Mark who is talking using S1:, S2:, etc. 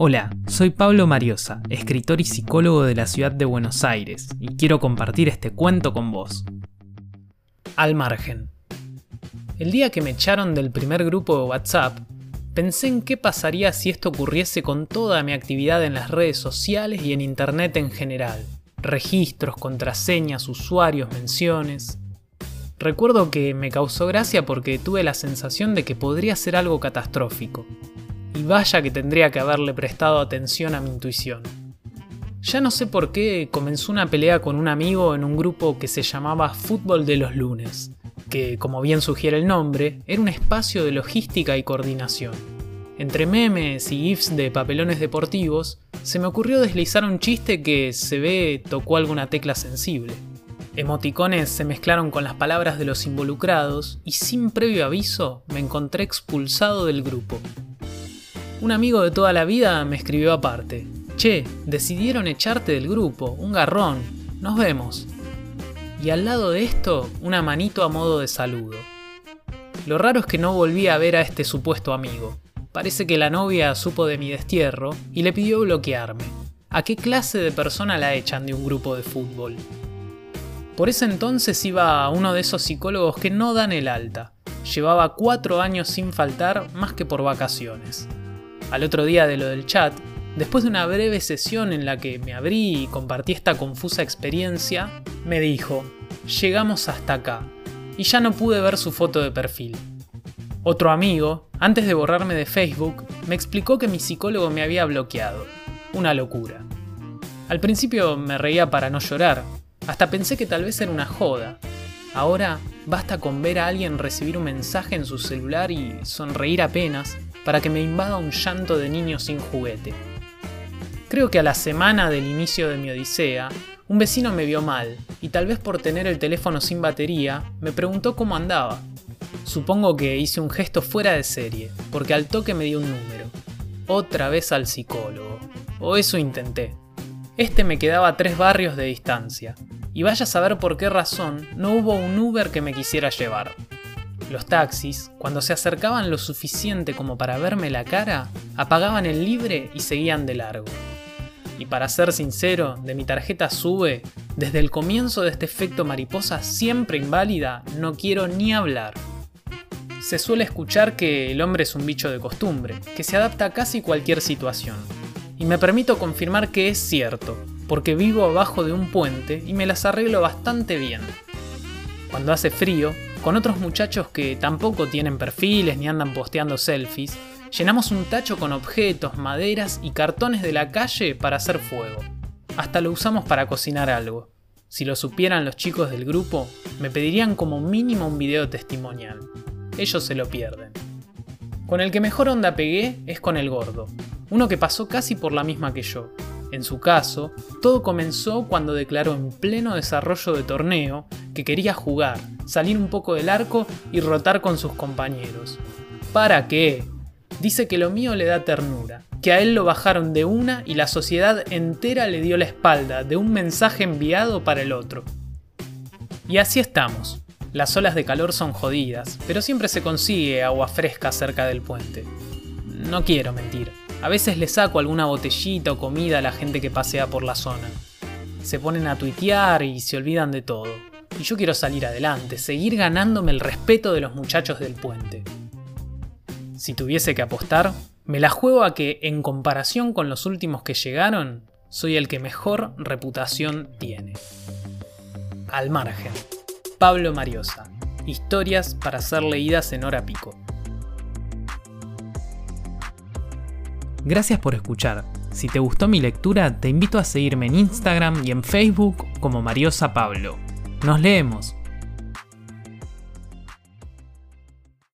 S1: Hola, soy Pablo Mariosa, escritor y psicólogo de la ciudad de Buenos Aires, y quiero compartir este cuento con vos. Al margen. El día que me echaron del primer grupo de WhatsApp, pensé en qué pasaría si esto ocurriese con toda mi actividad en las redes sociales y en Internet en general. Registros, contraseñas, usuarios, menciones. Recuerdo que me causó gracia porque tuve la sensación de que podría ser algo catastrófico. Y vaya que tendría que haberle prestado atención a mi intuición. Ya no sé por qué comenzó una pelea con un amigo en un grupo que se llamaba Fútbol de los Lunes, que, como bien sugiere el nombre, era un espacio de logística y coordinación. Entre memes y gifs de papelones deportivos, se me ocurrió deslizar un chiste que se ve tocó alguna tecla sensible. Emoticones se mezclaron con las palabras de los involucrados y sin previo aviso me encontré expulsado del grupo. Un amigo de toda la vida me escribió aparte. Che, decidieron echarte del grupo, un garrón, nos vemos. Y al lado de esto, una manito a modo de saludo. Lo raro es que no volví a ver a este supuesto amigo. Parece que la novia supo de mi destierro y le pidió bloquearme. ¿A qué clase de persona la echan de un grupo de fútbol? Por ese entonces iba a uno de esos psicólogos que no dan el alta. Llevaba cuatro años sin faltar más que por vacaciones. Al otro día de lo del chat, después de una breve sesión en la que me abrí y compartí esta confusa experiencia, me dijo, llegamos hasta acá, y ya no pude ver su foto de perfil. Otro amigo, antes de borrarme de Facebook, me explicó que mi psicólogo me había bloqueado. Una locura. Al principio me reía para no llorar, hasta pensé que tal vez era una joda. Ahora basta con ver a alguien recibir un mensaje en su celular y sonreír apenas para que me invada un llanto de niño sin juguete. Creo que a la semana del inicio de mi odisea, un vecino me vio mal y tal vez por tener el teléfono sin batería, me preguntó cómo andaba. Supongo que hice un gesto fuera de serie, porque al toque me dio un número. Otra vez al psicólogo. O eso intenté. Este me quedaba a tres barrios de distancia, y vaya a saber por qué razón no hubo un Uber que me quisiera llevar. Los taxis, cuando se acercaban lo suficiente como para verme la cara, apagaban el libre y seguían de largo. Y para ser sincero, de mi tarjeta sube, desde el comienzo de este efecto mariposa siempre inválida, no quiero ni hablar. Se suele escuchar que el hombre es un bicho de costumbre, que se adapta a casi cualquier situación. Y me permito confirmar que es cierto, porque vivo abajo de un puente y me las arreglo bastante bien. Cuando hace frío, con otros muchachos que tampoco tienen perfiles ni andan posteando selfies, llenamos un tacho con objetos, maderas y cartones de la calle para hacer fuego. Hasta lo usamos para cocinar algo. Si lo supieran los chicos del grupo, me pedirían como mínimo un video testimonial. Ellos se lo pierden. Con el que mejor onda pegué es con el gordo, uno que pasó casi por la misma que yo, en su caso, todo comenzó cuando declaró en pleno desarrollo de torneo que quería jugar, salir un poco del arco y rotar con sus compañeros. ¿Para qué? Dice que lo mío le da ternura, que a él lo bajaron de una y la sociedad entera le dio la espalda de un mensaje enviado para el otro. Y así estamos. Las olas de calor son jodidas, pero siempre se consigue agua fresca cerca del puente. No quiero mentir, a veces le saco alguna botellita o comida a la gente que pasea por la zona. Se ponen a tuitear y se olvidan de todo. Y yo quiero salir adelante, seguir ganándome el respeto de los muchachos del puente. Si tuviese que apostar, me la juego a que, en comparación con los últimos que llegaron, soy el que mejor reputación tiene. Al margen. Pablo Mariosa. Historias para ser leídas en hora pico. Gracias por escuchar. Si te gustó mi lectura, te invito a seguirme en Instagram y en Facebook como Mariosa Pablo. Nos leemos.